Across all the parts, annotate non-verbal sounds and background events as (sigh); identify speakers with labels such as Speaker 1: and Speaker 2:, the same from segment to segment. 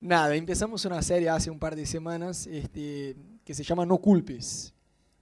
Speaker 1: Nada, empezamos una serie hace un par de semanas este, que se llama No culpes,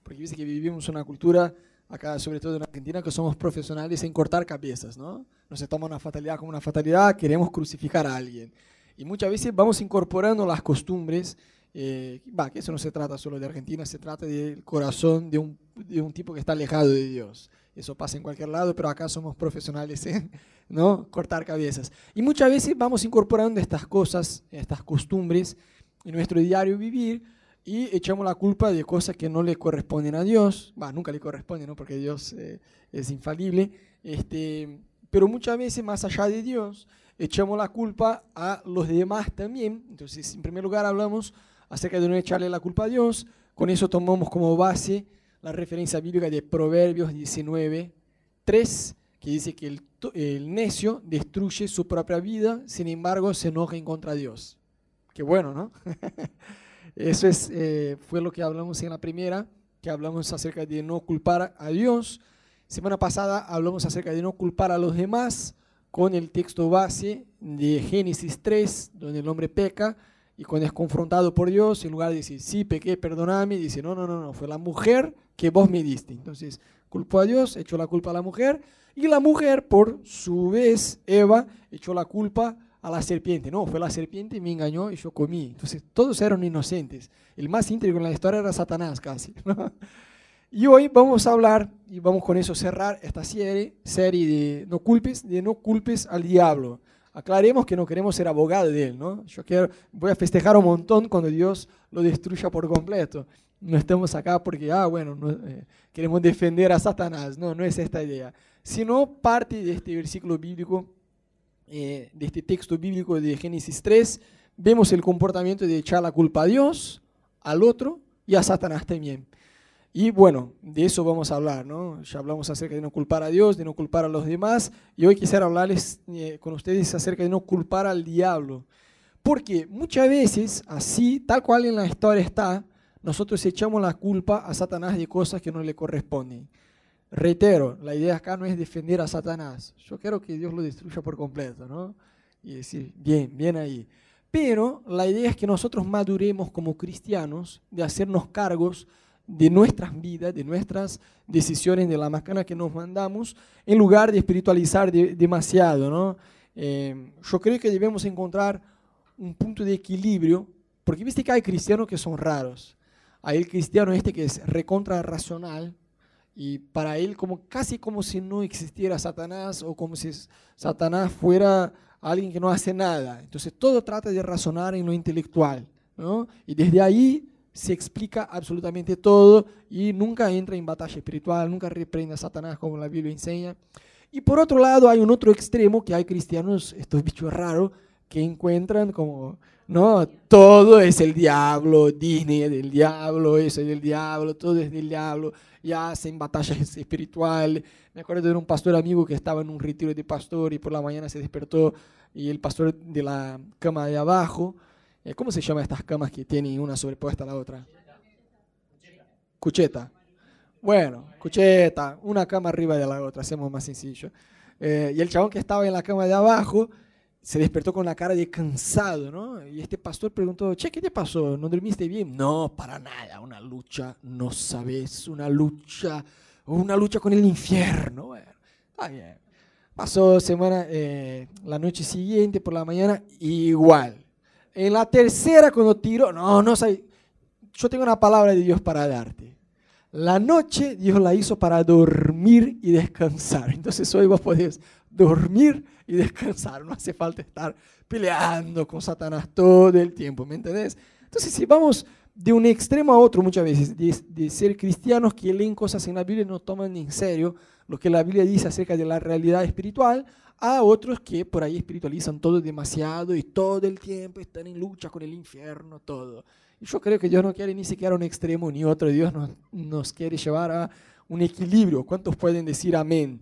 Speaker 1: porque dice que vivimos una cultura, acá sobre todo en Argentina, que somos profesionales en cortar cabezas, ¿no? Nos toma una fatalidad como una fatalidad, queremos crucificar a alguien. Y muchas veces vamos incorporando las costumbres, eh, va, que eso no se trata solo de Argentina, se trata del corazón de un, de un tipo que está alejado de Dios. Eso pasa en cualquier lado, pero acá somos profesionales en ¿no? cortar cabezas. Y muchas veces vamos incorporando estas cosas, estas costumbres en nuestro diario vivir y echamos la culpa de cosas que no le corresponden a Dios. Va, nunca le corresponde, ¿no? porque Dios eh, es infalible. Este, pero muchas veces, más allá de Dios, echamos la culpa a los demás también. Entonces, en primer lugar, hablamos acerca de no echarle la culpa a Dios. Con eso tomamos como base la referencia bíblica de Proverbios 19, 3, que dice que el, el, necio destruye su propia vida, sin embargo se enoja en contra de Dios. Qué bueno, ¿no? (laughs) Eso es, eh, fue lo que hablamos en la primera, que hablamos acerca de no culpar a Dios. Semana pasada hablamos acerca de no culpar a los demás con el texto base de Génesis 3, donde el hombre peca y cuando es confrontado por Dios, en lugar de decir, sí, pequé, perdóname, dice, no, no, no, no, fue la mujer que vos me diste. Entonces, culpó a Dios, echó la culpa a la mujer, y la mujer, por su vez, Eva, echó la culpa a la serpiente. No, fue la serpiente, me engañó y yo comí. Entonces, todos eran inocentes. El más íntegro en la historia era Satanás casi. Y hoy vamos a hablar, y vamos con eso cerrar esta serie, serie de no culpes, de no culpes al diablo aclaremos que no queremos ser abogados de él, ¿no? Yo quiero, voy a festejar un montón cuando Dios lo destruya por completo. No estamos acá porque, ah, bueno, eh, queremos defender a Satanás. No, no es esta idea. Sino parte de este versículo bíblico, eh, de este texto bíblico de Génesis 3, vemos el comportamiento de echar la culpa a Dios, al otro y a Satanás también. Y bueno, de eso vamos a hablar, ¿no? Ya hablamos acerca de no culpar a Dios, de no culpar a los demás, y hoy quisiera hablarles eh, con ustedes acerca de no culpar al diablo. Porque muchas veces, así, tal cual en la historia está, nosotros echamos la culpa a Satanás de cosas que no le corresponden. Reitero, la idea acá no es defender a Satanás. Yo quiero que Dios lo destruya por completo, ¿no? Y decir, bien, bien ahí. Pero la idea es que nosotros maduremos como cristianos de hacernos cargos de nuestras vidas, de nuestras decisiones, de la macana que nos mandamos, en lugar de espiritualizar demasiado. ¿no? Eh, yo creo que debemos encontrar un punto de equilibrio, porque viste que hay cristianos que son raros. Hay el cristiano este que es recontra racional, y para él como casi como si no existiera Satanás o como si Satanás fuera alguien que no hace nada. Entonces todo trata de razonar en lo intelectual. ¿no? Y desde ahí se explica absolutamente todo y nunca entra en batalla espiritual, nunca reprende a Satanás como la Biblia enseña. Y por otro lado hay un otro extremo que hay cristianos, estos bichos raros, que encuentran como, no, todo es el diablo, Disney es del diablo, eso es del diablo, todo es del diablo, y hacen batallas espirituales. Me acuerdo de un pastor amigo que estaba en un retiro de pastor y por la mañana se despertó y el pastor de la cama de abajo, ¿Cómo se llaman estas camas que tienen una sobrepuesta a la otra? Cucheta. Bueno, cucheta, una cama arriba de la otra, hacemos más sencillo. Eh, y el chabón que estaba en la cama de abajo se despertó con la cara de cansado, ¿no? Y este pastor preguntó, che, ¿qué te pasó? ¿No dormiste bien? No, para nada, una lucha, no sabes, una lucha, una lucha con el infierno. Bueno, está bien. Pasó semana, eh, la noche siguiente, por la mañana, igual en la tercera, cuando tiró, no, no sé, yo tengo una palabra de Dios para darte. La noche Dios la hizo para dormir y descansar. Entonces hoy vos podés dormir y descansar. No hace falta estar peleando con Satanás todo el tiempo, ¿me entendés? Entonces si vamos de un extremo a otro muchas veces, de, de ser cristianos que leen cosas en la Biblia y no toman en serio lo que la Biblia dice acerca de la realidad espiritual, a otros que por ahí espiritualizan todo demasiado y todo el tiempo están en lucha con el infierno, todo. Y yo creo que Dios no quiere ni siquiera un extremo ni otro, Dios nos, nos quiere llevar a un equilibrio. ¿Cuántos pueden decir amén?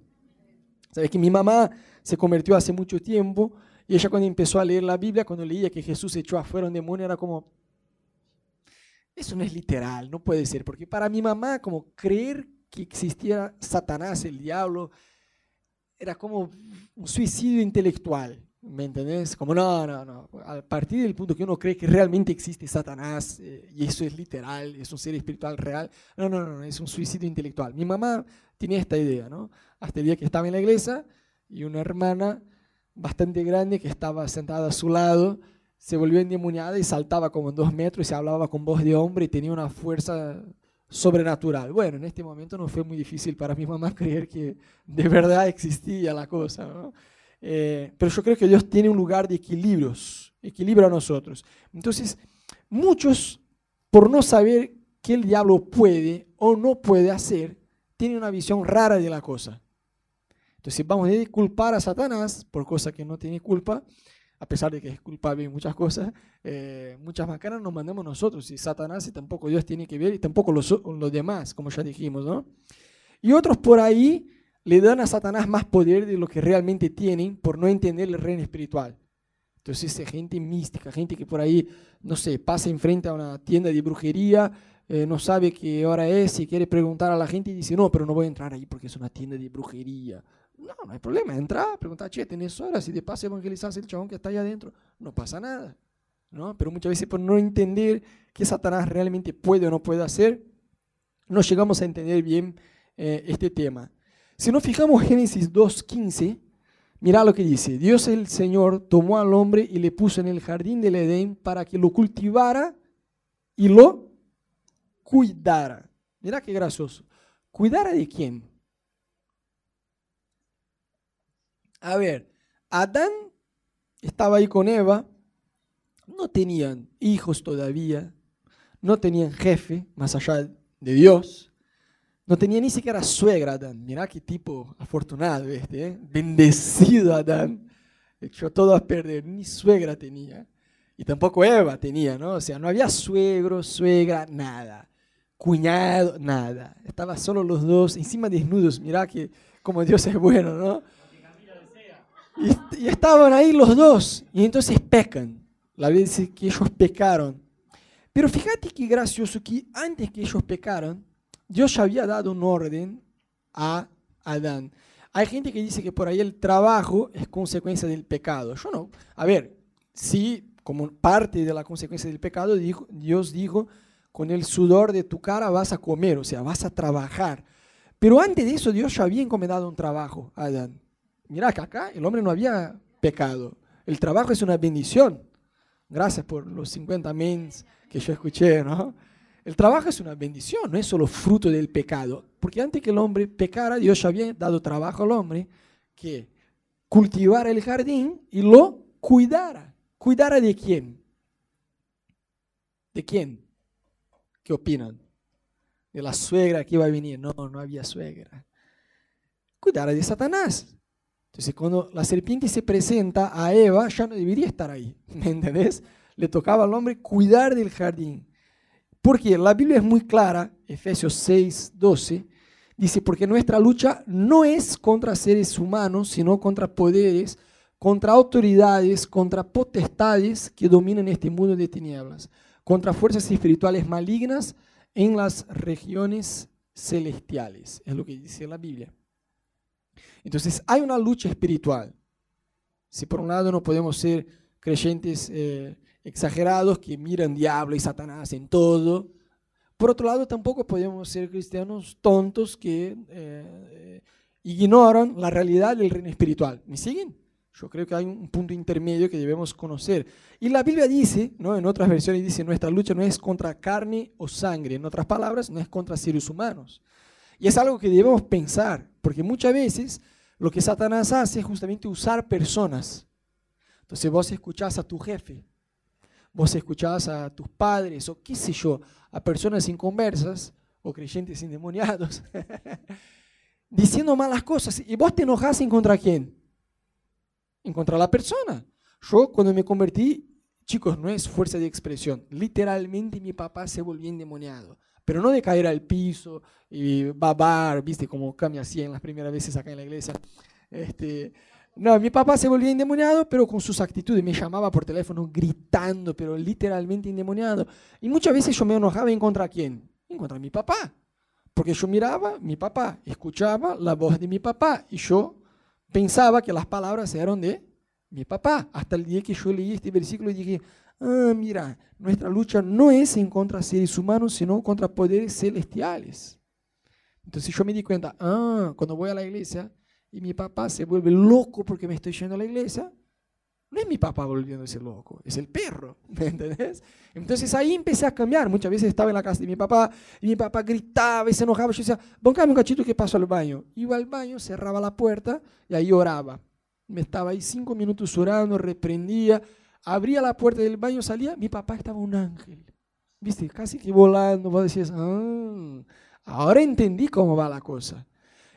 Speaker 1: Sabes que mi mamá se convirtió hace mucho tiempo y ella cuando empezó a leer la Biblia, cuando leía que Jesús echó afuera un demonio, era como, eso no es literal, no puede ser, porque para mi mamá como creer que existiera Satanás, el diablo, era como un suicidio intelectual. ¿Me entendés? Como no, no, no. A partir del punto que uno cree que realmente existe Satanás, eh, y eso es literal, es un ser espiritual real, no, no, no, es un suicidio intelectual. Mi mamá tenía esta idea, ¿no? Hasta el día que estaba en la iglesia y una hermana bastante grande que estaba sentada a su lado se volvió endemoniada y saltaba como en dos metros y se hablaba con voz de hombre y tenía una fuerza sobrenatural. Bueno, en este momento no fue muy difícil para mi mamá (laughs) creer que de verdad existía la cosa. Eh, pero yo creo que Dios tiene un lugar de equilibrios, equilibra a nosotros. Entonces, muchos, por no saber qué el diablo puede o no puede hacer, tienen una visión rara de la cosa. Entonces, vamos a culpar a Satanás por cosas que no tiene culpa, a pesar de que es culpable en muchas cosas, eh, muchas macanas nos mandamos nosotros, y Satanás y tampoco Dios tiene que ver, y tampoco los, los demás, como ya dijimos, ¿no? Y otros por ahí le dan a Satanás más poder de lo que realmente tienen por no entender el reino espiritual. Entonces, gente mística, gente que por ahí, no sé, pasa enfrente a una tienda de brujería, eh, no sabe qué hora es y quiere preguntar a la gente y dice, no, pero no voy a entrar ahí porque es una tienda de brujería. No, no hay problema, entra, pregunta, che, ¿tenés horas? Y de paso evangelizas el chabón que está allá adentro. No pasa nada. ¿no? Pero muchas veces por no entender qué Satanás realmente puede o no puede hacer, no llegamos a entender bien eh, este tema. Si nos fijamos Génesis 2.15, mira lo que dice. Dios el Señor tomó al hombre y le puso en el jardín del Edén para que lo cultivara y lo cuidara. Mira qué gracioso. ¿Cuidara de quién? A ver, Adán estaba ahí con Eva, no tenían hijos todavía, no tenían jefe más allá de Dios. No tenía ni siquiera suegra Adán. Mirá qué tipo afortunado este, ¿eh? bendecido Adán. Echó todo a perder, ni suegra tenía. Y tampoco Eva tenía, ¿no? O sea, no había suegro, suegra, nada. Cuñado, nada. Estaban solo los dos, encima desnudos. Mirá que como Dios es bueno, ¿no? Y, estaban ahí los dos. Y entonces pecan. La Biblia dice que ellos pecaron. Pero fíjate qué gracioso que antes que ellos pecaron, Dios ya había dado un orden a Adán. Hay gente que dice que por ahí el trabajo es consecuencia del pecado. Yo no. A ver, sí, como parte de la consecuencia del pecado, Dios dijo, con el sudor de tu cara vas a comer, o sea, vas a trabajar. Pero antes de eso Dios ya había encomendado un trabajo a Adán. Mira que acá el hombre no había pecado. El trabajo es una bendición. Gracias por los 50 mens que yo escuché, ¿no? El trabajo es una bendición, no es solo fruto del pecado. Porque antes que el hombre pecara, Dios ya había dado trabajo al hombre que cultivara el jardín y lo cuidara. ¿Cuidara de quién? ¿De quién? ¿Qué opinan? De la suegra que iba a venir. No, no había suegra. Cuidara de Satanás. Entonces, cuando la serpiente se presenta a Eva, ya no debería estar ahí. (laughs) ¿Me entendés? Le tocaba al hombre cuidar del jardín. Porque la Biblia es muy clara, Efesios 6, 12, dice, porque nuestra lucha no es contra seres humanos, sino contra poderes, contra autoridades, contra potestades que dominan este mundo de tinieblas, contra fuerzas espirituales malignas en las regiones celestiales. Es lo que dice la Biblia. Entonces, hay una lucha espiritual. Si por un lado no podemos ser creyentes eh, exagerados que miran diablo y Satanás en todo. Por otro lado, tampoco podemos ser cristianos tontos que eh, eh, ignoran la realidad del reino espiritual. ¿Me siguen? Yo creo que hay un punto intermedio que debemos conocer. Y la Biblia dice, ¿no? en otras versiones dice, nuestra lucha no es contra carne o sangre. En otras palabras, no es contra seres humanos. Y es algo que debemos pensar, porque muchas veces lo que Satanás hace es justamente usar personas. Entonces vos escuchás a tu jefe, vos escuchabas a tus padres o qué sé yo, a personas inconversas o creyentes endemoniados, (laughs) diciendo malas cosas y vos te enojás en contra quién? En contra la persona. Yo cuando me convertí, chicos, no es fuerza de expresión, literalmente mi papá se volvió endemoniado. Pero no de caer al piso y babar, viste, como cambia así en las primeras veces acá en la iglesia. Este, no, mi papá se volvía endemoniado, pero con sus actitudes. Me llamaba por teléfono gritando, pero literalmente endemoniado. Y muchas veces yo me enojaba en contra quién? En contra mi papá. Porque yo miraba mi papá, escuchaba la voz de mi papá y yo pensaba que las palabras eran de Mi papá, hasta el día que yo leí este versículo y dije, ah, mira, nuestra lucha no es en contra seres humanos, sino contra poderes celestiales. Entonces yo me di cuenta, ah, cuando voy a la iglesia y mi papá se vuelve loco porque me estoy yendo a la iglesia, no es mi papá volviéndose loco, es el perro, (laughs) ¿me entendés? Entonces ahí empecé a cambiar. Muchas veces estaba en la casa de mi papá y mi papá gritaba y se enojaba. Yo decía, bancame un cachito que paso al baño. Iba al baño, cerraba la puerta y ahí oraba. Me estaba ahí cinco minutos orando, reprendía, abría la puerta del baño, salía, mi papá estaba un ángel. ¿Viste? Casi que volando. Vos decías, ah, ahora entendí cómo va la cosa.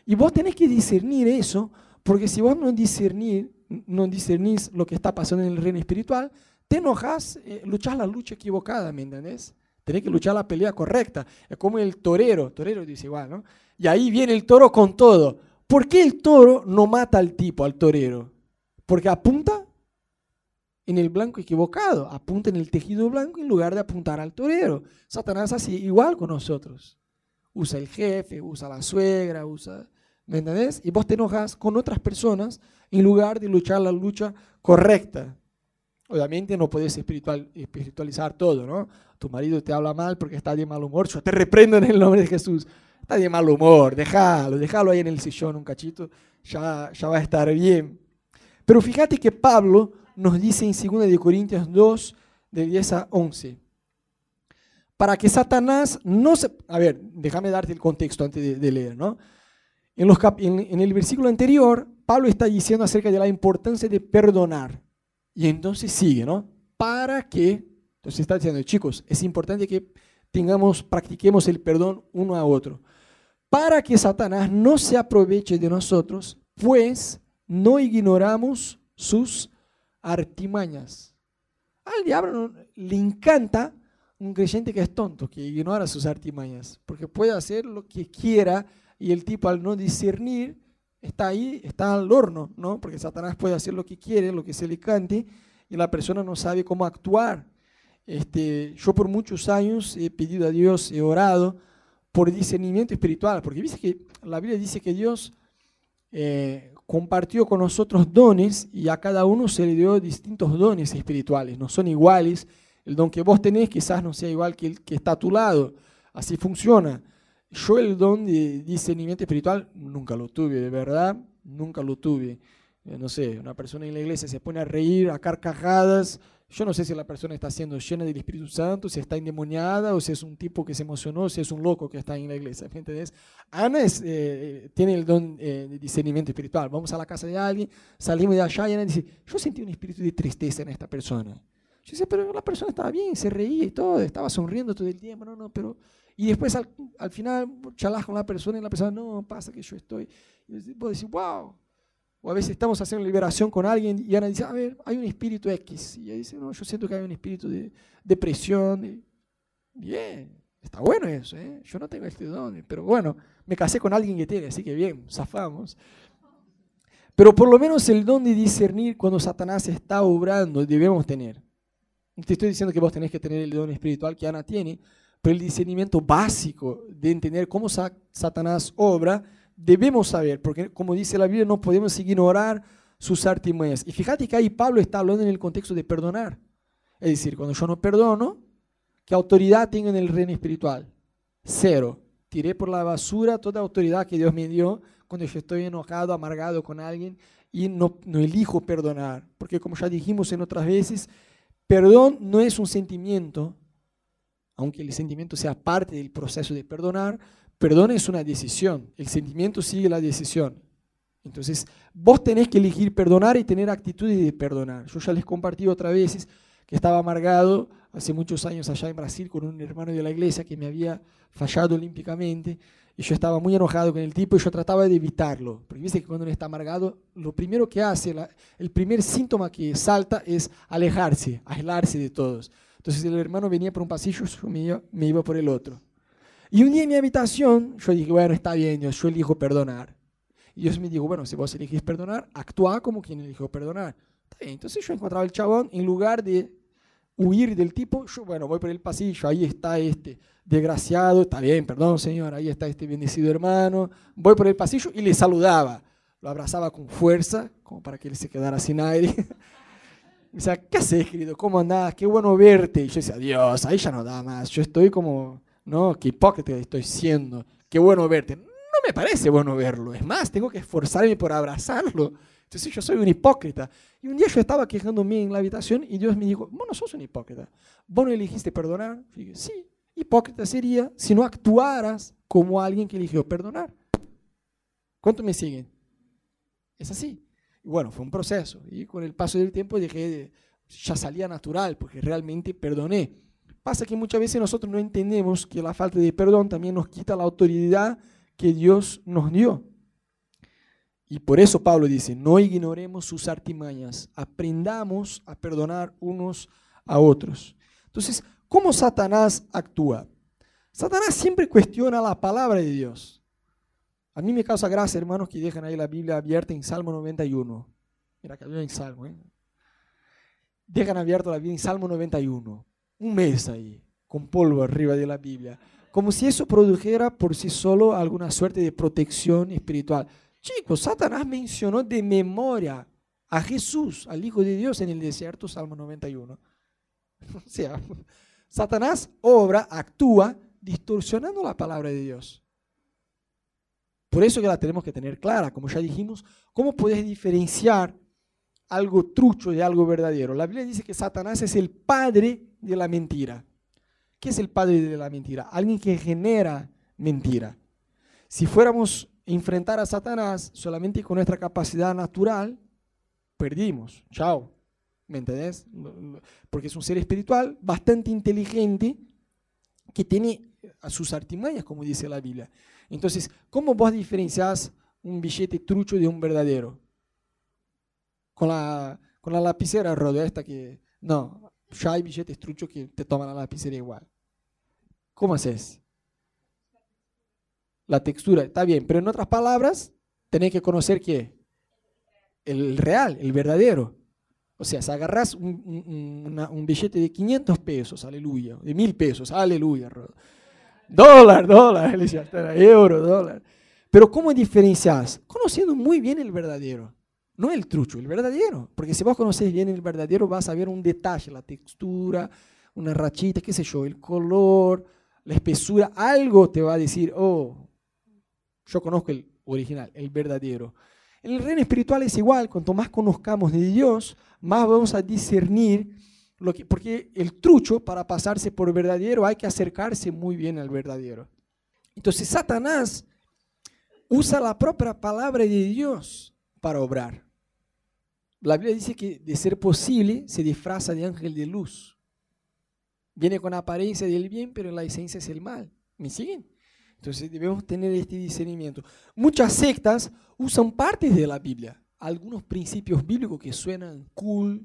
Speaker 1: Y vos tenés que discernir eso, porque si vos no discernir, no discernís lo que está pasando en el reino espiritual, te enojas, eh, luchas la lucha equivocada, ¿me entendés? Tenés que luchar la pelea correcta. Es como el torero, torero dice igual, ¿no? Y ahí viene el toro con todo. ¿Por qué el toro no mata al tipo, al torero? Porque apunta en el blanco equivocado, apunta en el tejido blanco en lugar de apuntar al torero. Satanás así igual con nosotros. Usa el jefe, usa la suegra, usa, ¿me entendés? Y vos te enojas con otras personas en lugar de luchar la lucha correcta. Obviamente no puedes espiritual, espiritualizar todo, ¿no? Tu marido te habla mal porque está de mal humor, yo te reprendo en el nombre de Jesús. Está de mal humor, déjalo, déjalo ahí en el sillón un cachito, ya, ya va a estar bien. Pero fíjate que Pablo nos dice en 2 de Corintios 2, de 10 a 11, para que Satanás no se... A ver, déjame darte el contexto antes de, leer, ¿no? En, los en el versículo anterior, Pablo está diciendo acerca de la importancia de perdonar. Y entonces sigue, ¿no? Para que, entonces está diciendo, chicos, es importante que tengamos, practiquemos el perdón uno a otro. Para que Satanás no se aproveche de nosotros, pues no ignoramos sus artimañas. Al diablo le encanta un creyente que es tonto, que ignora sus artimañas, porque puede hacer lo que quiera y el tipo al no discernir está ahí, está al horno, ¿no? Porque Satanás puede hacer lo que quiere, lo que se le cante, y la persona no sabe cómo actuar. Este, yo por muchos años he pedido a Dios, he orado por discernimiento espiritual, porque dice que la Biblia dice que Dios eh, compartió con nosotros dones y a cada uno se le dio distintos dones espirituales, no son iguales. El don que vos tenés quizás no sea igual que el que está a tu lado. Así funciona. Yo el don de discernimiento espiritual nunca lo tuve, de verdad, nunca lo tuve. Eh, no sé, una persona en la iglesia se pone a reír, a carcajadas. Yo no sé si la persona está siendo llena del Espíritu Santo, si está endemoniada o si es un tipo que se emocionó, si es un loco que está en la iglesia. ¿Me? Ana eh, tiene el don eh, de discernimiento espiritual. Vamos a la casa de alguien, salimos de allá y Ana dice, yo sentí un espíritu de tristeza en esta persona. Yo dice, pero la persona estaba bien, se reía y todo, estaba sonriendo todo el tiempo. No, no, pero y después al, al, final charlas con la persona y la persona, no, pasa que yo estoy. Y vos decís, wow. O a veces estamos haciendo liberación con alguien y Ana dice, a ver, hay un espíritu X. Y ella dice, no, yo siento que hay un espíritu de depresión. bien, está bueno eso, ¿eh? Yo no tengo este don, pero bueno, me casé con alguien que tiene, así que bien, zafamos. Pero por lo menos el don de discernir cuando Satanás está obrando debemos tener. Te estoy diciendo que vos tenés que tener el don espiritual que Ana tiene, pero el discernimiento básico de entender cómo Satanás obra, debemos saber, porque como dice la Biblia, no podemos ignorar sus artimañas. Y fíjate que ahí Pablo está hablando en el contexto de perdonar. Es decir, cuando yo no perdono, ¿qué autoridad tengo en el reino espiritual? Cero. Tiré por la basura toda autoridad que Dios me dio cuando yo estoy enojado, amargado con alguien y no, no elijo perdonar. Porque como ya dijimos en otras veces, perdón no es un sentimiento, aunque el sentimiento sea parte del proceso de perdonar, perdón es una decisión, el sentimiento sigue la decisión. Entonces, vos tenés que elegir perdonar y tener actitudes de perdonar. Yo ya les compartí otra vez que estaba amargado hace muchos años allá en Brasil con un hermano de la iglesia que me había fallado olímpicamente y yo estaba muy enojado con el tipo y yo trataba de evitarlo. Porque viste que cuando uno está amargado, lo primero que hace, el primer síntoma que salta es alejarse, aislarse de todos. Entonces el hermano venía por un pasillo, yo me iba por el otro. Y un día en mi habitación, yo dije, bueno, está bien, Dios, yo elijo perdonar. Y Dios me dijo, bueno, si vos elegís perdonar, actúa como quien eligió perdonar. Está bien. Entonces yo encontraba el chabón, en lugar de huir del tipo, yo, bueno, voy por el pasillo, ahí está este desgraciado, está bien, perdón señor, ahí está este bendecido hermano, voy por el pasillo y le saludaba. lo abrazaba con fuerza, como para que él se quedara sin aire. (laughs) Me decía, ¿qué haces, querido? ¿Cómo andás? Qué bueno verte. Y yo decía, Dios, ahí ya no da más. Yo estoy como, no, qué hipócrita estoy siendo. Qué bueno verte. No me parece bueno verlo. Es más, tengo que esforzarme por abrazarlo. Entonces yo soy un hipócrita. Y un día yo estaba quejándome en la habitación y Dios me dijo, vos no sos un hipócrita. Vos no elegiste perdonar. sí, hipócrita sería si no actuaras como alguien que eligió perdonar. ¿Cuánto me siguen? Es así. Y bueno, fue un proceso. Y con el paso del tiempo dejé ya salía natural, porque realmente perdoné. Pasa que muchas veces nosotros no entendemos que la falta de perdón también nos quita la autoridad que Dios nos dio. Y por eso Pablo dice, no ignoremos sus artimañas, aprendamos a perdonar unos a otros. Entonces, ¿cómo Satanás actúa? Satanás siempre cuestiona la palabra de Dios. A mí me causa gracia, hermanos, que dejen ahí la Biblia abierta en Salmo 91. Mira que había en Salmo, ¿eh? Dejan abierta la Biblia en Salmo 91. Un mes ahí, con polvo arriba de la Biblia. Como si eso produjera por sí solo alguna suerte de protección espiritual. Chicos, Satanás mencionó de memoria a Jesús, al Hijo de Dios en el desierto, Salmo 91. (laughs) O sea, Satanás obra, actúa distorsionando la palabra de Dios. Por eso que la tenemos que tener clara, como ya dijimos, ¿cómo puedes diferenciar algo trucho de algo verdadero? La Biblia dice que Satanás es el padre de la mentira. ¿Qué es el padre de la mentira? Alguien que genera mentira. Si fuéramos a enfrentar a Satanás solamente con nuestra capacidad natural, perdimos. Chao. ¿Me entendés? Porque es un ser espiritual bastante inteligente que tiene a sus artimañas, como dice la Biblia. Entonces, ¿cómo vos diferenciás un billete trucho de un verdadero? Con la, con la lapicera que... No, ya hay billetes truchos que te toman la lapicera igual. ¿Cómo haces? La textura, está bien, pero en otras palabras, tenés que conocer qué? El real, el verdadero. O sea, si agarras un, billete de 500 pesos, aleluya, de mil pesos, aleluya, Dólar, dólar, euro, dólar. Pero ¿cómo diferencias? Conociendo muy bien el verdadero. No el trucho, el verdadero. Porque si vos conocés bien el verdadero, vas a ver un detalle, la textura, una rachita, qué sé yo, el color, la espesura. Algo te va a decir, oh, yo conozco el original, el verdadero. En el reino espiritual es igual. Cuanto más conozcamos de Dios, más vamos a discernir porque el trucho, para pasarse por verdadero, hay que acercarse muy bien al verdadero. Entonces Satanás usa la propia palabra de Dios para obrar. La Biblia dice que de ser posible se disfraza de ángel de luz. Viene con apariencia del bien, pero en la esencia es el mal. ¿Me siguen? Entonces debemos tener este discernimiento. Muchas sectas usan partes de la Biblia, algunos principios bíblicos que suenan cool,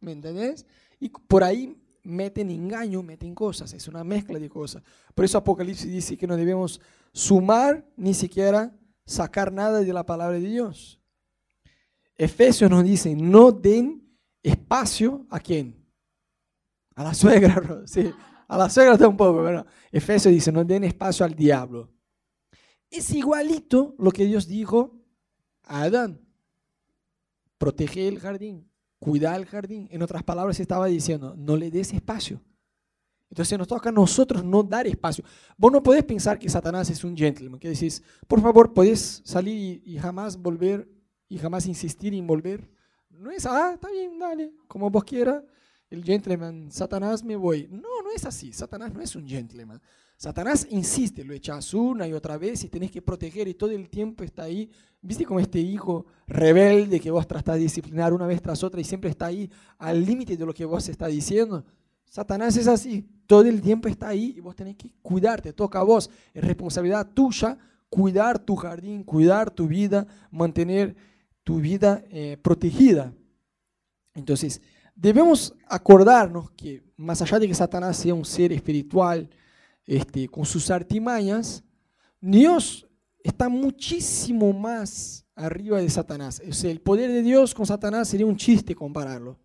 Speaker 1: ¿me entendés? Y por ahí meten engaño, meten cosas, es una mezcla de cosas. Por eso Apocalipsis dice que no debemos sumar ni siquiera sacar nada de la palabra de Dios. Efesios nos dice, no den espacio a quién? A la suegra, (laughs) sí, a la suegra está un poco, pero Efesios dice, no den espacio al diablo. Es igualito lo que Dios dijo a Adán. Protege el jardín, cuidar el jardín. En otras palabras, estaba diciendo, no le des espacio. Entonces nos toca a nosotros no dar espacio. Vos no podés pensar que Satanás es un gentleman, que decís, por favor, podés salir y, jamás volver y jamás insistir en volver. No es, ah, está bien, dale, como vos quieras. El gentleman, Satanás, me voy. No, no es así. Satanás no es un gentleman. Satanás insiste, lo echas una y otra vez y tenés que proteger y todo el tiempo está ahí. ¿Viste como este hijo rebelde que vos tratás de disciplinar una vez tras otra y siempre está ahí al límite de lo que vos está diciendo? Satanás es así, todo el tiempo está ahí y vos tenés que cuidarte, toca a vos. Es responsabilidad tuya cuidar tu jardín, cuidar tu vida, mantener tu vida eh, protegida. Entonces, debemos acordarnos que más allá de que Satanás sea un ser espiritual, este, con sus artimañas, Dios está muchísimo más arriba de Satanás. O el poder de Dios con Satanás sería un chiste compararlo.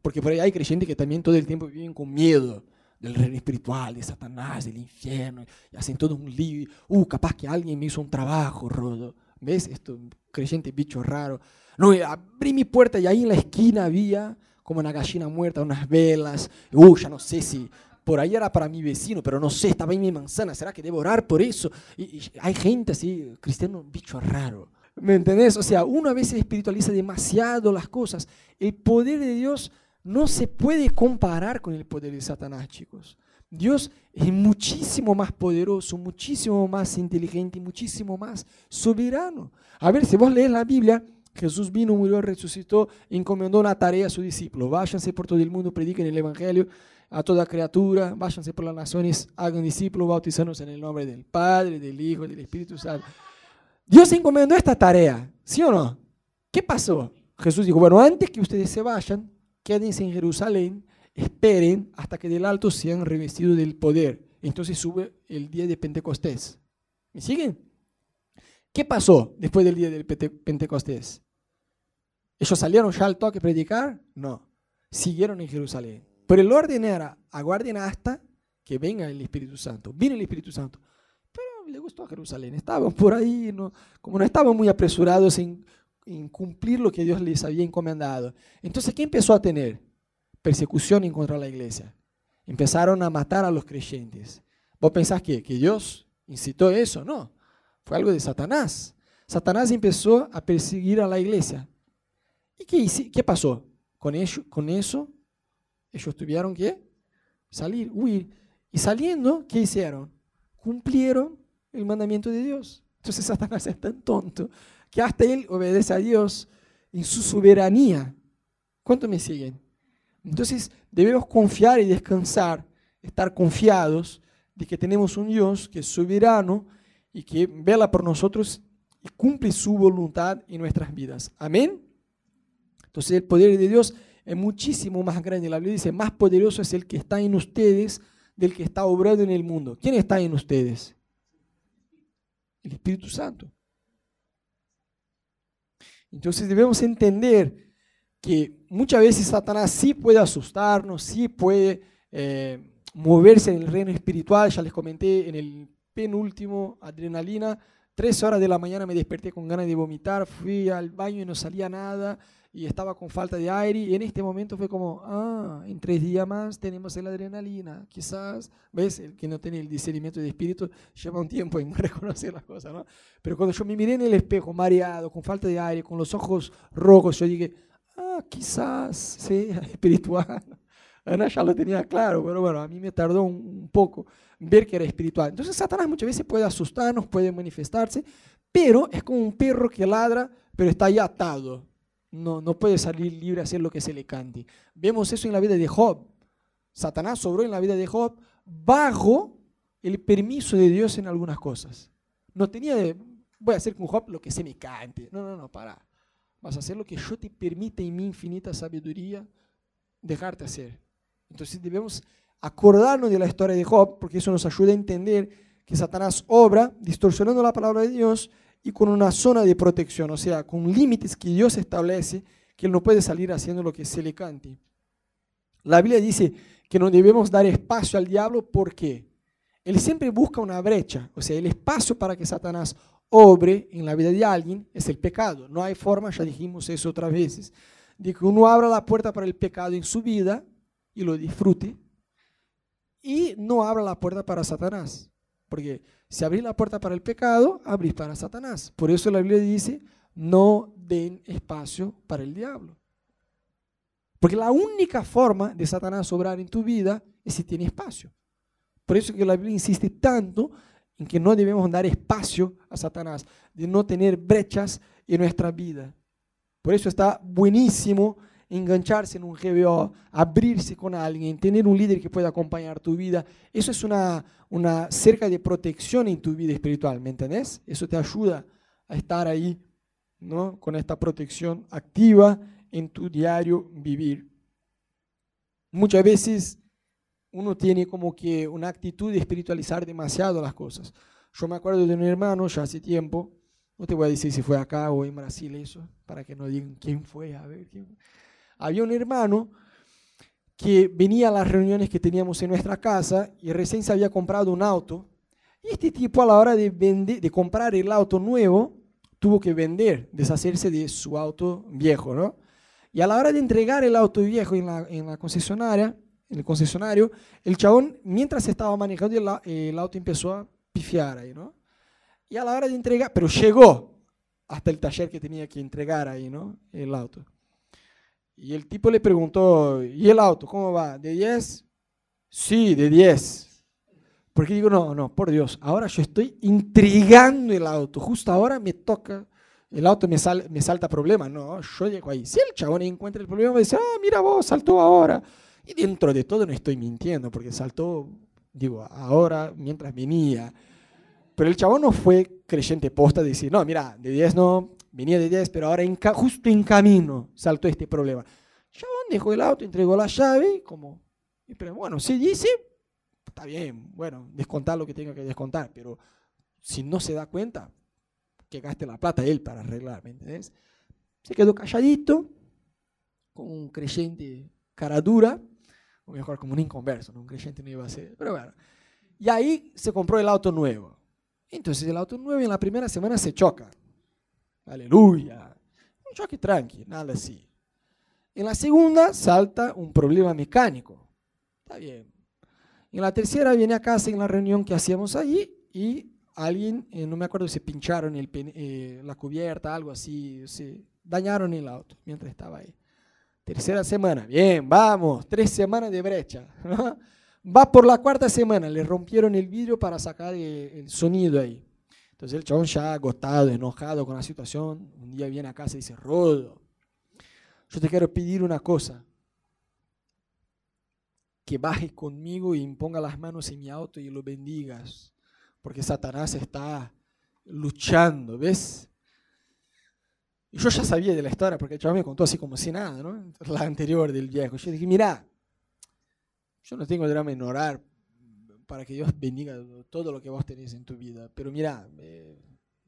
Speaker 1: Porque por ahí hay creyentes que también todo el tiempo viven con miedo del reino espiritual, de Satanás, del infierno, y hacen todo un lío. Uh, capaz que alguien me hizo un trabajo, Rodo. ¿Ves? Esto, creyentes bichos raros. No, abrí mi puerta y ahí en la esquina había como una gallina muerta, unas velas. Uy, ya no sé si por ahí era para mi vecino, pero no sé, estaba en mi manzana, ¿será que debo orar por eso? Y, hay gente así, cristiano, bicho raro. ¿Me entendés? O sea, uno a veces espiritualiza demasiado las cosas. El poder de Dios no se puede comparar con el poder de Satanás, chicos. Dios es muchísimo más poderoso, muchísimo más inteligente muchísimo más soberano. A ver, si vos lees la Biblia, Jesús vino, murió, resucitó, encomendó una tarea a sus discípulos. Váyanse por todo el mundo, prediquen el Evangelio a toda criatura, váyanse por las naciones, hagan discípulos, bautizándose en el nombre del Padre, del Hijo, del Espíritu Santo. Dios encomendó esta tarea, ¿sí o no? ¿Qué pasó? Jesús dijo, bueno, antes que ustedes se vayan, quédense en Jerusalén, esperen hasta que del alto sean revestidos del poder. Entonces sube el día de Pentecostés. ¿Me siguen? ¿Qué pasó después del día de Pentecostés? ¿Ellos salieron ya al toque a predicar? No. Siguieron en Jerusalén. Pero el orden era, aguarden hasta que venga el Espíritu Santo. Viene el Espíritu Santo. Pero le gustó a Jerusalén. Estaban por ahí, no, como no estaban muy apresurados en, en cumplir lo que Dios les había encomendado. Entonces, ¿qué empezó a tener? Persecución contra la iglesia. Empezaron a matar a los creyentes. ¿Vos pensás que, que Dios incitó eso? No. Fue algo de Satanás. Satanás empezó a perseguir a la iglesia. ¿Y qué, qué pasó? Con, ello, con eso ellos tuvieron que salir, huir. Y saliendo, ¿qué hicieron? Cumplieron el mandamiento de Dios. Entonces Satanás es tan tonto que hasta él obedece a Dios en su soberanía. ¿Cuánto me siguen? Entonces debemos confiar y descansar, estar confiados de que tenemos un Dios que es soberano y que vela por nosotros y cumple su voluntad en nuestras vidas. Amén. Entonces el poder de Dios es muchísimo más grande. La Biblia dice, más poderoso es el que está en ustedes del que está obrando en el mundo. ¿Quién está en ustedes? El Espíritu Santo. Entonces debemos entender que muchas veces Satanás sí puede asustarnos, sí puede eh, moverse en el reino espiritual. Ya les comenté en el penúltimo, adrenalina. Tres horas de la mañana me desperté con ganas de vomitar, fui al baño y no salía nada y estaba con falta de aire y en este momento fue como, ah, en tres días más tenemos la adrenalina, quizás, ¿ves? El que no tiene el discernimiento de espíritu lleva un tiempo en (laughs) reconocer las cosas, ¿no? Pero cuando yo me miré en el espejo, mareado, con falta de aire, con los ojos rojos, yo dije, ah, quizás sea (laughs) espiritual. Ana ya lo tenía claro, pero bueno, a mí me tardó un poco ver que era espiritual. Entonces Satanás muchas veces puede asustarnos, puede manifestarse, pero es como un perro que ladra, pero está ahí atado no, no puede salir libre a hacer lo que se le cante. Vemos eso en la vida de Job. Satanás sobró en la vida de Job bajo el permiso de Dios en algunas cosas. No tenía de, voy a hacer con Job lo que se me cante. No, no, no, para. Vas a hacer lo que yo te permite en mi infinita sabiduría dejarte hacer. Entonces debemos acordarnos de la historia de Job, porque eso nos ayuda a entender que Satanás obra distorsionando la palabra de Dios y con una zona de protección, o sea, con límites que Dios establece, que Él no puede salir haciendo lo que se le cante. La Biblia dice que no debemos dar espacio al diablo porque Él siempre busca una brecha, o sea, el espacio para que Satanás obre en la vida de alguien es el pecado. No hay forma, ya dijimos eso otras veces, de que uno abra la puerta para el pecado en su vida y lo disfrute y no abra la puerta para Satanás. Porque si abrís la puerta para el pecado, abrís para Satanás. Por eso la Biblia dice, no den espacio para el diablo. Porque la única forma de Satanás obrar en tu vida es si tiene espacio. Por eso que la Biblia insiste tanto en que no debemos dar espacio a Satanás, de no tener brechas en nuestra vida. Por eso está buenísimo engancharse en un GBO, abrirse con alguien, tener un líder que pueda acompañar tu vida. Eso es una, una cerca de protección en tu vida espiritual, ¿me entendés? Eso te ayuda a estar ahí, ¿no? Con esta protección activa en tu diario vivir. Muchas veces uno tiene como que una actitud de espiritualizar demasiado las cosas. Yo me acuerdo de un hermano ya hace tiempo, no te voy a decir si fue acá o en Brasil eso, para que no digan quién fue, a ver quién había un hermano que venía a las reuniones que teníamos en nuestra casa y recién se había comprado un auto. Y este tipo a la hora de, vender, de comprar el auto nuevo, tuvo que vender, deshacerse de su auto viejo, ¿no? Y a la hora de entregar el auto viejo en la, en la concesionaria, en el concesionario, el chabón, mientras estaba manejando, el, auto empezó a pifiar ahí, ¿no? Y a la hora de entregar, pero llegó hasta el taller que tenía que entregar ahí, ¿no? El auto. Y el tipo le preguntó, ¿y el auto cómo va? ¿De 10? Sí, de 10. Porque digo, no, no, por Dios, ahora yo estoy intrigando el auto, justo ahora me toca, el auto me, sal, me salta problema, no, yo llego ahí. Si el chabón encuentra el problema, me dice, ah, mira vos, saltó ahora. Y dentro de todo no estoy mintiendo, porque saltó, digo, ahora mientras venía. Pero el chabón no fue creyente posta de decir, no, mira, de 10 no, venía de 10, pero ahora en justo en camino saltó este problema. El chabón dejó el auto, entregó la llave, como, pero bueno, si dice, está bien, bueno, descontar lo que tenga que descontar, pero si no se da cuenta, que gaste la plata él para arreglar, ¿me entendés? Se quedó calladito, como un creyente cara dura, o mejor, como un inconverso, ¿no? un creyente no iba a ser, pero bueno. Y ahí se compró el auto nuevo. Entonces el auto nuevo en la primera semana se choca. Aleluya. Un choque tranqui, nada así. En la segunda salta un problema mecánico. Está bien. En la tercera viene a casa en la reunión que hacíamos allí y alguien, eh, no me acuerdo si pincharon el, eh, la cubierta, algo así, se dañaron el auto mientras estaba ahí. Tercera semana, bien, vamos, tres semanas de brecha. Va por la cuarta semana, le rompieron el vidrio para sacar el sonido ahí. Entonces el chabón ya agotado, enojado con la situación, un día viene a casa y dice, Rodo, yo te quiero pedir una cosa, que bajes conmigo y imponga las manos en mi auto y lo bendigas, porque Satanás está luchando, ¿ves? Y yo ya sabía de la historia, porque el chabón me contó así como si nada, ¿no? La anterior del viejo. Yo dije, mira, yo no tengo drama en orar para que Dios bendiga todo lo que vos tenés en tu vida, pero mira, eh,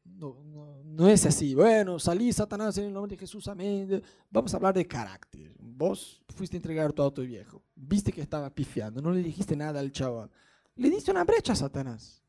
Speaker 1: no, no, es así. Bueno, salí Satanás en el nombre de Jesús, amén. Vamos a hablar de carácter. Vos fuiste a entregar tu auto viejo, viste que estaba pifiando, no le dijiste nada al chaval. Le diste una brecha a Satanás.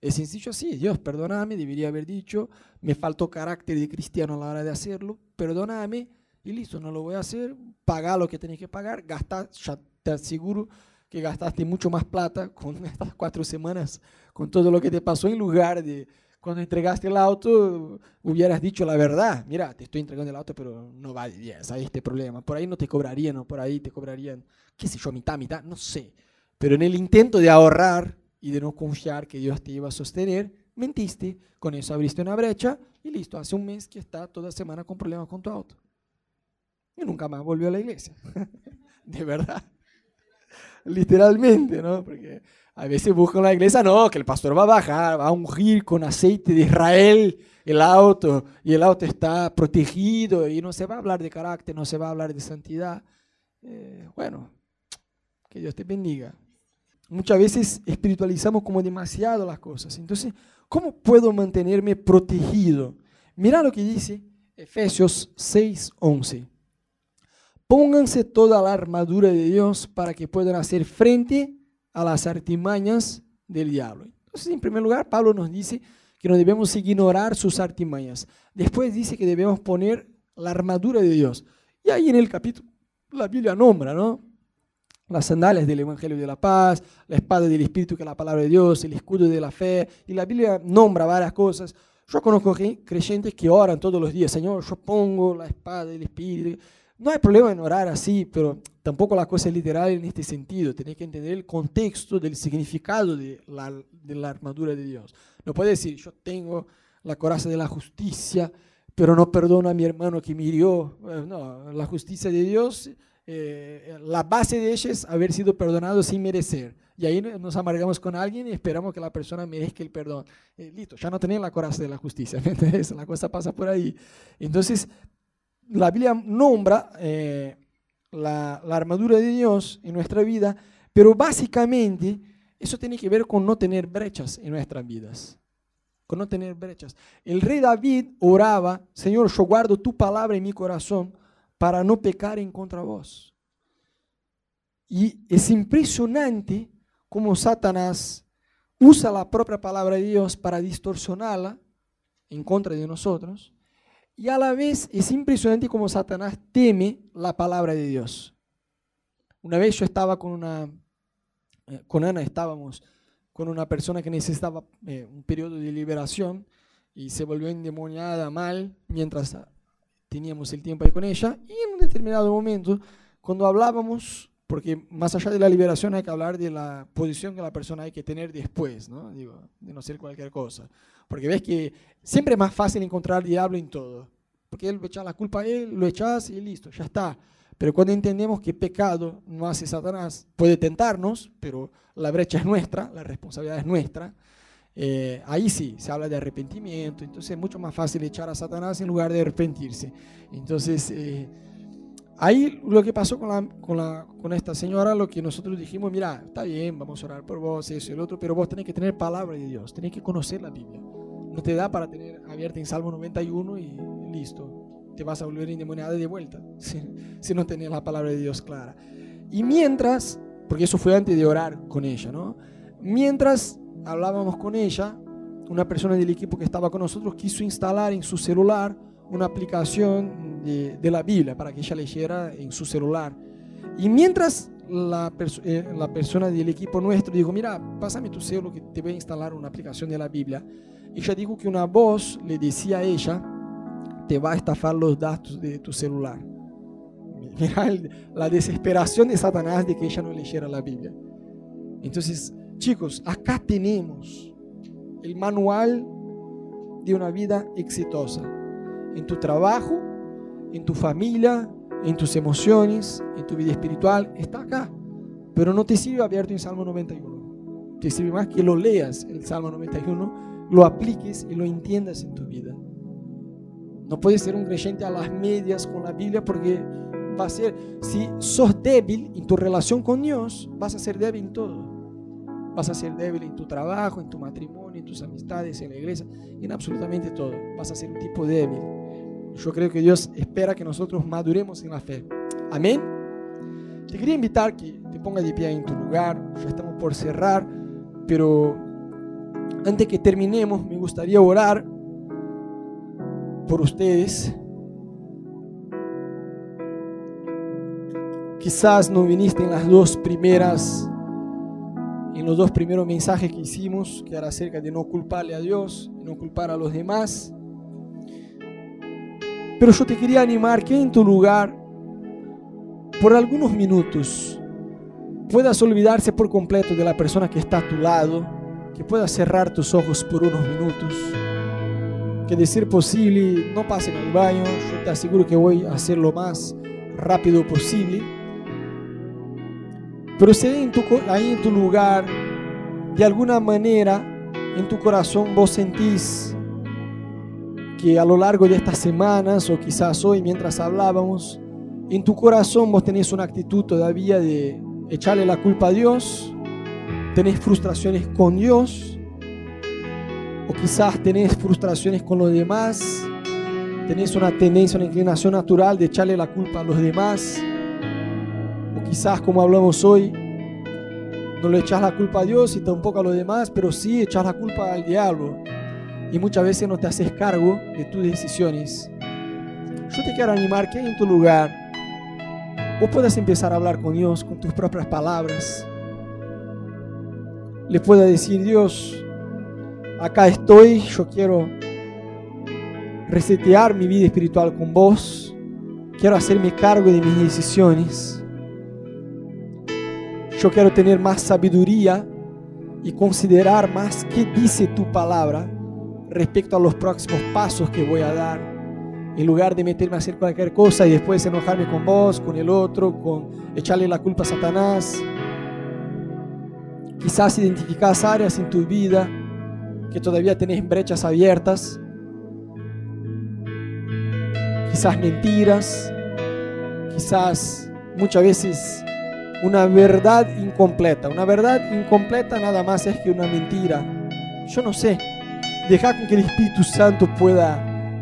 Speaker 1: Es sencillo así. Dios, perdóname, debería haber dicho, me faltó carácter de cristiano a la hora de hacerlo, perdóname y listo, no lo voy a hacer. Paga lo que tenés que pagar, gasta, ya te aseguro que gastaste mucho más plata con (laughs) estas cuatro semanas, con todo lo que te pasó, en lugar de cuando entregaste el auto hubieras dicho la verdad. Mira, te estoy entregando el auto, pero no va de 10, hay este problema. Por ahí no te cobrarían, o por ahí te cobrarían, qué sé yo, mitad, mitad, no sé. Pero en el intento de ahorrar y de no confiar que Dios te iba a sostener, mentiste, con eso abriste una brecha y listo, hace un mes que está toda semana con problemas con tu auto. Y nunca más volvió a la iglesia. (laughs) de verdad literalmente, ¿no? Porque a veces buscan la iglesia, no, que el pastor va a bajar, va a ungir con aceite de Israel el auto y el auto está protegido y no se va a hablar de carácter, no se va a hablar de santidad. Eh, bueno, que Dios te bendiga. Muchas veces espiritualizamos como demasiado las cosas. Entonces, ¿cómo puedo mantenerme protegido? Mira lo que dice Efesios 6:11. Pónganse toda la armadura de Dios para que puedan hacer frente a las artimañas del diablo. Entonces, en primer lugar, Pablo nos dice que no debemos ignorar sus artimañas. Después dice que debemos poner la armadura de Dios. Y ahí en el capítulo, la Biblia nombra, ¿no? Las sandalias del Evangelio de la Paz, la espada del Espíritu, que es la palabra de Dios, el escudo de la fe. Y la Biblia nombra varias cosas. Yo conozco creyentes que oran todos los días, Señor, yo pongo la espada del Espíritu no hay problema en orar así, pero tampoco la cosa es literal en este sentido. Tienes que entender el contexto del significado de la, de la armadura de Dios. No puede decir, yo tengo la coraza de la justicia, pero no perdono a mi hermano que me hirió. No, la justicia de Dios, eh, la base de ella es haber sido perdonado sin merecer. Y ahí nos amargamos con alguien y esperamos que la persona merezca el perdón. Eh, listo, ya no tenés la coraza de la justicia, (laughs) La cosa pasa por ahí. Entonces, la Biblia nombra eh, la, armadura de Dios en nuestra vida, pero básicamente eso tiene que ver con no tener brechas en nuestras vidas. Con no tener brechas. El rey David oraba, Señor, yo guardo tu palabra en mi corazón para no pecar en contra vos. Y es impresionante cómo Satanás usa la propia palabra de Dios para distorsionarla en contra de nosotros. Y a la vez es impresionante cómo Satanás teme la palabra de Dios. Una vez yo estaba con una, eh, con Ana estábamos con una persona que necesitaba eh, un periodo de liberación y se volvió endemoniada mal mientras teníamos el tiempo ahí con ella. Y en un determinado momento, cuando hablábamos, porque más allá de la liberación hay que hablar de la posición que la persona hay que tener después, ¿no? Digo, de no ser cualquier cosa. Porque ves que siempre es más fácil encontrar diablo en todo. Porque él echa la culpa a él, lo echas y listo, ya está. Pero cuando entendemos que pecado no hace Satanás, puede tentarnos, pero la brecha es nuestra, la responsabilidad es nuestra. Eh, ahí sí, se habla de arrepentimiento, entonces es mucho más fácil echar a Satanás en lugar de arrepentirse. Entonces, eh, ahí lo que pasó con, la, con, la, con, esta señora, lo que nosotros dijimos, mira, está bien, vamos a orar por vos, eso y el otro, pero vos tenés que tener palabra de Dios, tenés que conocer la Biblia. No te da para tener abierta en Salmo 91 y listo te vas a volver endemoniada de vuelta (laughs) si, si no tenés la palabra de Dios clara. Y mientras, porque eso fue antes de orar con ella, ¿no? Mientras hablábamos con ella, una persona del equipo que estaba con nosotros quiso instalar en su celular una aplicación de, de la Biblia para que ella leyera en su celular. Y mientras la, eh, la, persona del equipo nuestro dijo, mira, pásame tu celular que te voy a instalar una aplicación de la Biblia. Ella dijo que una voz le decía a ella, te va a estafar los datos de tu celular. (laughs) Mira la desesperación de Satanás de que ella no leyera la Biblia. Entonces, chicos, acá tenemos el manual de una vida exitosa. En tu trabajo, en tu familia, en tus emociones, en tu vida espiritual, está acá. Pero no te sirve abierto en Salmo 91. Te sirve más que lo leas el Salmo 91, lo apliques y lo entiendas en tu vida. No puedes ser un creyente a las medias con la Biblia porque va a ser, si sos débil en tu relación con Dios, vas a ser débil en todo. Vas a ser débil en tu trabajo, en tu matrimonio, en tus amistades, en la iglesia, en absolutamente todo. Vas a ser un tipo débil. Yo creo que Dios espera que nosotros maduremos en la fe. Amén. Te quería invitar que te pongas de pie en tu lugar. Ya estamos por cerrar, pero antes que terminemos, me gustaría orar por ustedes. Quizás no viniste en las dos primeras, en los dos primeros mensajes que hicimos, que era acerca de no culparle a Dios, no culpar a los demás. Pero yo te quería animar que en tu lugar, por algunos minutos, puedas olvidarse por completo de la persona que está a tu lado, que puedas cerrar tus ojos por unos minutos que de ser posible no pasen al baño. Yo te aseguro que voy a hacer lo más rápido posible. Pero si en tu, ahí en tu lugar, de alguna manera, en tu corazón vos sentís que a lo largo de estas semanas, o quizás hoy mientras hablábamos, en tu corazón vos tenés una actitud todavía de echarle la culpa a Dios, tenés frustraciones con Dios, o quizás tenés frustraciones con los demás, tenés una tendencia, una inclinación natural de echarle la culpa a los demás, quizás como hablamos hoy, no le echas la culpa a Dios y tampoco a los demás, pero sí echas la culpa al diablo. Y muchas veces no te haces cargo de tus decisiones. Yo te quiero animar que en tu lugar vos puedas empezar a hablar con Dios con tus propias palabras. Le puedas decir, Dios, acá estoy, yo quiero resetear mi vida espiritual con vos, quiero hacerme cargo de mis decisiones, yo quiero tener más sabiduría y considerar más qué dice tu palabra respecto a los próximos pasos que voy a dar. En lugar de meterme a hacer cualquier cosa y después enojarme con vos, con el otro, con echarle la culpa a Satanás. Quizás identificas áreas en tu vida que todavía tenés brechas abiertas, quizás mentiras, quizás muchas veces una verdad incompleta. Una verdad incompleta nada más es que una mentira. Yo no sé. Deja que el Espíritu Santo pueda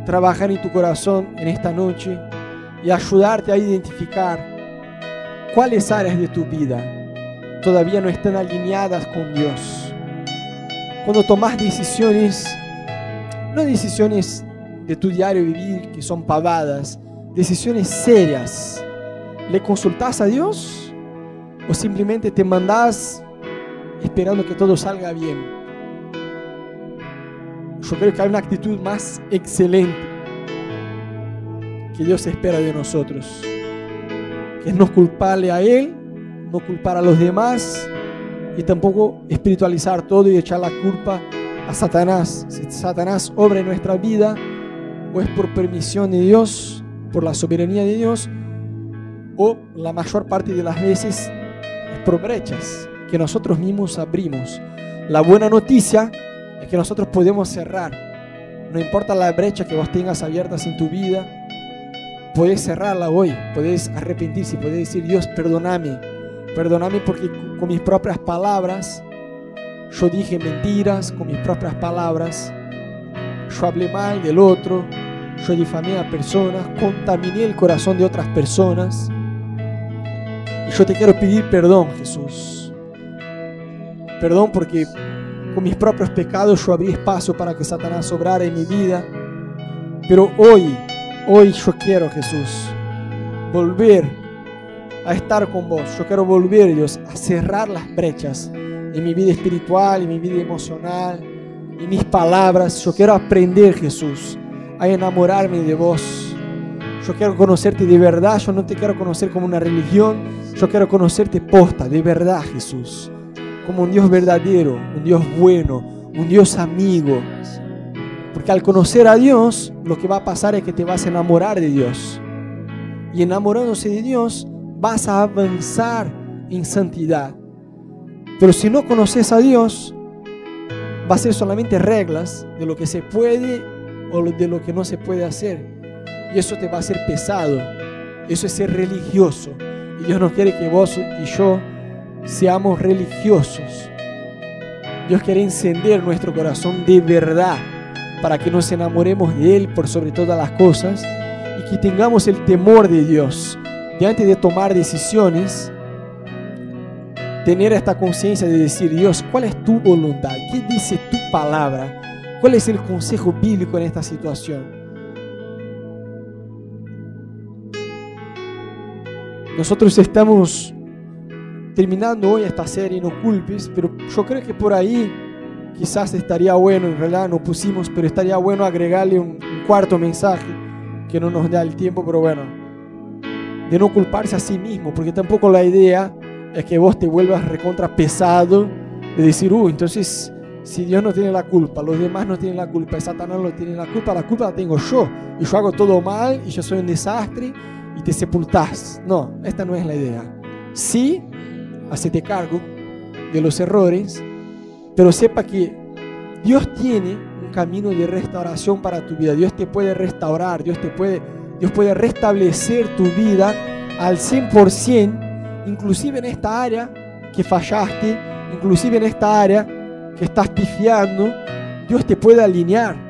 Speaker 1: trabajar en tu corazón en esta noche y ayudarte a identificar cuáles áreas de tu vida todavía no están alineadas con Dios cuando tomas decisiones no decisiones de tu diario vivir que son pavadas, decisiones serias. ¿Le consultas a Dios o simplemente te mandas esperando que todo salga bien? Yo creo que hay una actitud más excelente que Dios espera de nosotros, que no culparle a Él, no culpar a los demás y tampoco espiritualizar todo y echar la culpa a Satanás. Si Satanás obra en nuestra vida, o es por permisión de Dios, por la soberanía de Dios, o la mayor parte de las veces es por brechas que nosotros mismos abrimos. La buena noticia es que nosotros podemos cerrar. No importa la brecha que vos tengas abiertas en tu vida, puedes cerrarla hoy, puedes arrepentirse, puedes decir, Dios, perdóname, perdóname porque con mis propias palabras yo dije mentiras, con mis propias palabras yo hablé mal del otro, yo difamé a personas, contaminé el corazón de otras personas. Yo te quiero pedir perdón, Jesús. Perdón porque con mis propios pecados yo abrí espacio para que Satanás obrara en mi vida. Pero hoy, hoy yo quiero, Jesús, volver a estar con vos. Yo quiero volver, Dios, a cerrar las brechas en mi vida espiritual, en mi vida emocional, en mis palabras. Yo quiero aprender, Jesús, a enamorarme de vos. Yo quiero conocerte de verdad. Yo no te quiero conocer como una religión. Yo quiero conocerte posta, de verdad, Jesús. Como un Dios verdadero, un Dios bueno, un Dios amigo. Porque al conocer a Dios, lo que va a pasar es que te vas a enamorar de Dios. Y enamorándose de Dios, vas a avanzar en santidad. Pero si no conoces a Dios, va a ser solamente reglas de lo que se puede o de lo que no se puede hacer. Y eso te va a ser pesado. Eso es ser religioso. Y Dios no quiere que vos y yo seamos religiosos. Dios quiere encender nuestro corazón de verdad para que nos enamoremos de Él por sobre todas las cosas y que tengamos el temor de Dios. De antes de tomar decisiones, tener esta conciencia de decir, Dios, ¿cuál es tu voluntad? ¿Qué dice tu palabra? ¿Cuál es el consejo bíblico en esta situación? Nosotros estamos terminando hoy esta serie No Culpes, pero yo creo que por ahí quizás estaría bueno, en realidad no pusimos, pero estaría bueno agregarle un, un cuarto mensaje que no nos da el tiempo, pero bueno, de no culparse a sí mismo, porque tampoco la idea es que vos te vuelvas recontra pesado de decir, uh, entonces si Dios no tiene la culpa, los demás no tienen la culpa, Satanás no tiene la culpa, la culpa la tengo yo. Y yo hago todo mal y yo soy un desastre y te sepultás. No, esta no es la idea. Sí, hacete cargo de los errores, pero sepa que Dios tiene un camino de restauración para tu vida. Dios te puede restaurar, Dios te puede, Dios puede restablecer tu vida al 100%, inclusive en esta área que fallaste, inclusive en esta área que estás pifiando, Dios te puede alinear.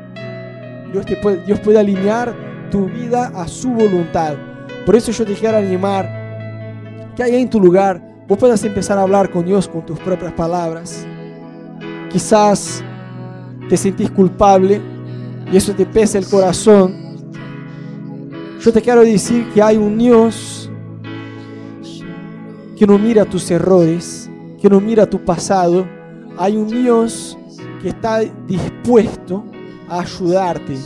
Speaker 1: Dios, te puede, Dios puede alinear tu vida a su voluntad. Por eso yo te quiero animar que allá en tu lugar vos puedas empezar a hablar con Dios con tus propias palabras. Quizás te sentís culpable y eso te pesa el corazón. Yo te quiero decir que hay un Dios que no mira tus errores, que no mira tu pasado. Hay un Dios que está dispuesto a ayudarte,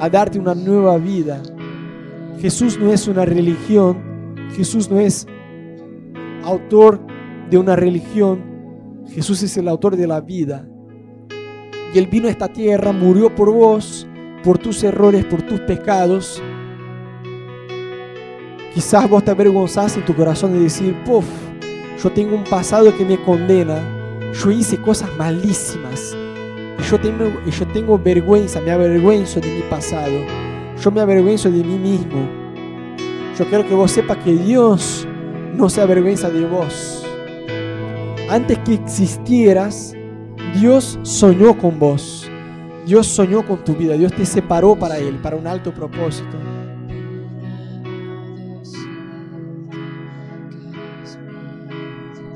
Speaker 1: a darte una nueva vida. Jesús no es una religión, Jesús no es autor de una religión, Jesús es el autor de la vida. Y Él vino a esta tierra, murió por vos, por tus errores, por tus pecados. Quizás vos te avergonzás en tu corazón de decir, puff, yo tengo un pasado que me condena, yo hice cosas malísimas. Y yo tengo, yo tengo vergüenza, me avergüenzo de mi pasado. Yo me avergüenzo de mí mismo. Yo quiero que vos sepas que Dios no se avergüenza de vos. Antes que existieras, Dios soñó con vos. Dios soñó con tu vida. Dios te separó para Él, para un alto propósito.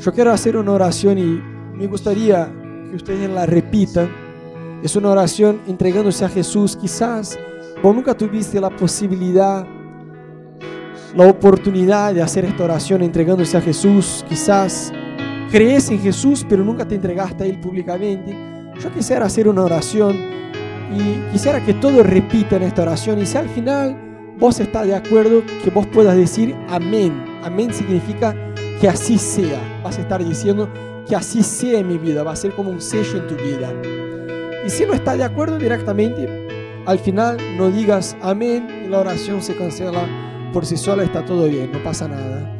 Speaker 1: Yo quiero hacer una oración y me gustaría que ustedes la repitan. Es una oración entregándose a Jesús. Quizás vos nunca tuviste la posibilidad, la oportunidad de hacer esta oración entregándose a Jesús. Quizás crees en Jesús, pero nunca te entregaste a Él públicamente. Yo quisiera hacer una oración y quisiera que todos repitan esta oración. Y si al final vos estás de acuerdo, que vos puedas decir amén. Amén significa que así sea. Vas a estar diciendo que así sea en mi vida. Va a ser como un sello en tu vida. Y si no estás de acuerdo directamente, al final no digas amén y la oración se cancela por sí sola, está todo bien, no pasa nada.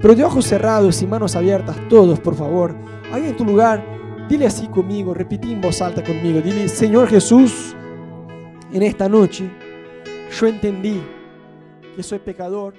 Speaker 1: Pero de ojos cerrados y manos abiertas, todos, por favor, ahí en tu lugar, dile así conmigo, repetí en voz alta conmigo, dile, Señor Jesús, en esta noche yo entendí que soy pecador